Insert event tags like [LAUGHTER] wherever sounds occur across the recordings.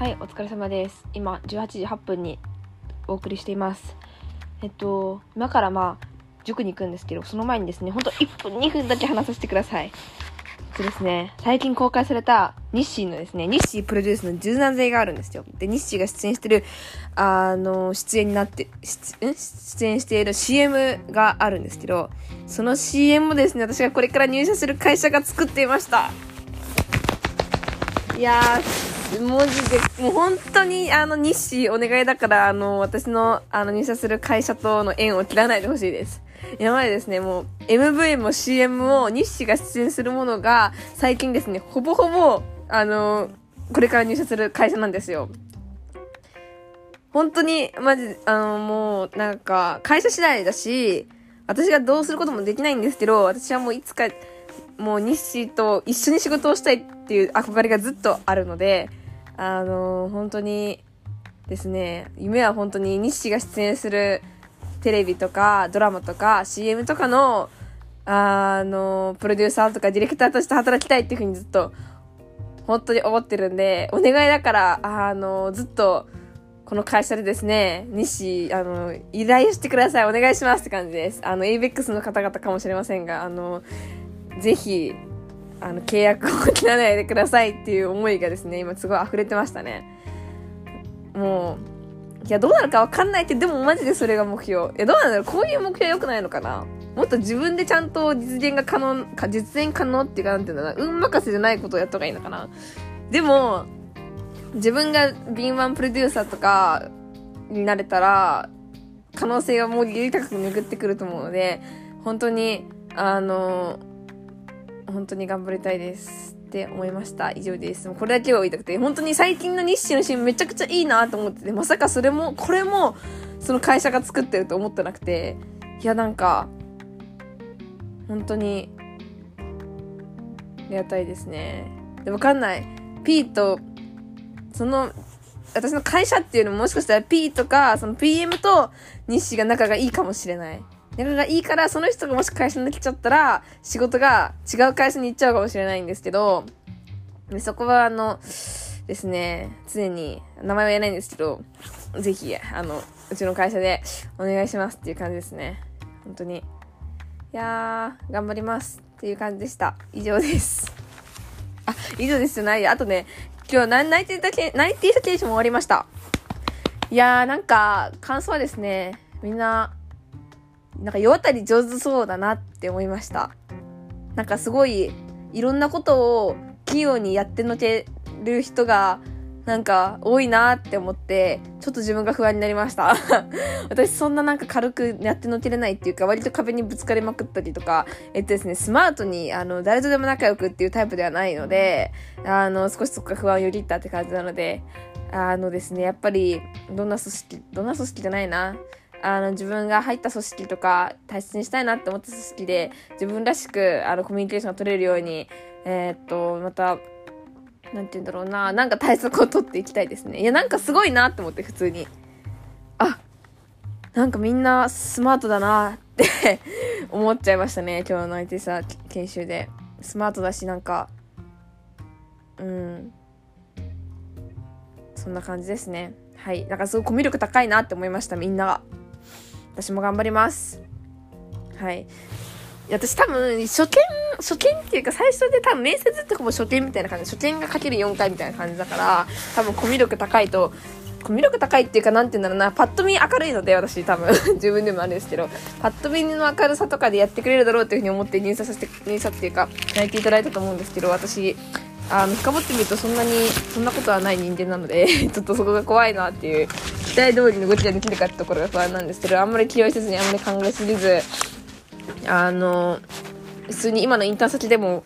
はい、お疲れ様です。今、18時8分にお送りしています。えっと、今からまあ、塾に行くんですけど、その前にですね、ほんと1分、2分だけ話させてください。えっとですね、最近公開された日誌のですね、日誌プロデュースの柔軟剤があるんですよ。で、日誌が出演してる、あの、出演になって、出出演している CM があるんですけど、その CM もですね、私がこれから入社する会社が作っていました。いやー、文字で、もう本当に、あの、日誌お願いだから、あの、私の、あの、入社する会社との縁を切らないでほしいです。今までですね、もう、MV も CM も日誌が出演するものが、最近ですね、ほぼほぼ、あの、これから入社する会社なんですよ。本当に、マジ、あの、もう、なんか、会社次第だし、私がどうすることもできないんですけど、私はもういつか、もう日誌と一緒に仕事をしたいっていう憧れがずっとあるので、あの本当にですね、夢は本当に日誌が出演するテレビとかドラマとか CM とかの、あのプロデューサーとかディレクターとして働きたいっていうふうにずっと本当に思ってるんで、お願いだから、あのずっとこの会社でですね、日誌、あの、依頼してください。お願いしますって感じです。あの、ABEX の方々かもしれませんが、あの、ぜひ、あの、契約を切らないでくださいっていう思いがですね、今すごい溢れてましたね。もう、いや、どうなるかわかんないって、でもマジでそれが目標。いや、どうなんだろうこういう目標良くないのかなもっと自分でちゃんと実現が可能、か実現可能っていうか、なんていうんだな、運任せじゃないことをやった方がいいのかなでも、自分が敏腕プロデューサーとかになれたら、可能性はもうより高く巡ってくると思うので、本当に、あの、本当に頑張りたいですって思いました。以上です。もうこれだけは言いたくて、本当に最近の日誌のシーンめちゃくちゃいいなと思ってて、まさかそれも、これも、その会社が作ってると思ってなくて、いやなんか、本当に、ありがたいですね。で、わかんない。P と、その、私の会社っていうのももしかしたら P とか、その PM と日誌が仲がいいかもしれない。仲がいいから、その人がもし会社に来ちゃったら、仕事が違う会社に行っちゃうかもしれないんですけど、でそこはあの、ですね、常に、名前は言えないんですけど、ぜひ、あの、うちの会社でお願いしますっていう感じですね。本当に。いやー、頑張りますっていう感じでした。以上です。あ、以上ですじゃない。あとね、今日ナナイティだけ、ナイティーケーションも終わりました。いやー、なんか、感想はですね、みんな、なんか世渡り上手そうだなって思いました。なんかすごい、いろんなことを器用にやってのける人が、なんか多いなって思って、ちょっと自分が不安になりました。[LAUGHS] 私そんななんか軽くやってのけれないっていうか、割と壁にぶつかりまくったりとか、えっとですね、スマートに、あの、誰とでも仲良くっていうタイプではないので、あの、少しそこが不安をよぎったって感じなので、あのですね、やっぱり、どんな組織、どんな組織じゃないな。あの、自分が入った組織とか、大切にしたいなって思った組織で、自分らしく、あの、コミュニケーションが取れるように、えーっと、また、なんて言うんだろうな、なんか対策を取っていきたいですね。いや、なんかすごいなって思って、普通に。あ、なんかみんなスマートだなって [LAUGHS] 思っちゃいましたね、今日の IT さ研修で。スマートだし、なんか、うん。そんな感じですね。はい。なんかすごいコミュ力高いなって思いました、みんなが。私も頑張ります。はい。私多分、初見、初見っていうか最初で多分面接とかも初見みたいな感じ、初見がかける4回みたいな感じだから、多分コミュ力高いと、コミュ力高いっていうか、なんて言うんだろうな、パッと見明るいので、私多分、[LAUGHS] 自分でもあるんですけど、パッと見の明るさとかでやってくれるだろうっていうふうに思って入社させて、入社っていうか、泣いていただいたと思うんですけど、私、あの、深掘ってみるとそんなに、そんなことはない人間なので、[LAUGHS] ちょっとそこが怖いなっていう、期待通りの動きができるかってところが不安なんですけど、あんまり気負いせずに、あんまり考えすぎず、あの、普通に今のインターン先でも、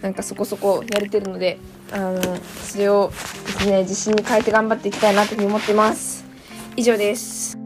なんかそこそこやれてるので、あの、それをですね、自信に変えて頑張っていきたいなというふうに思っています。以上です。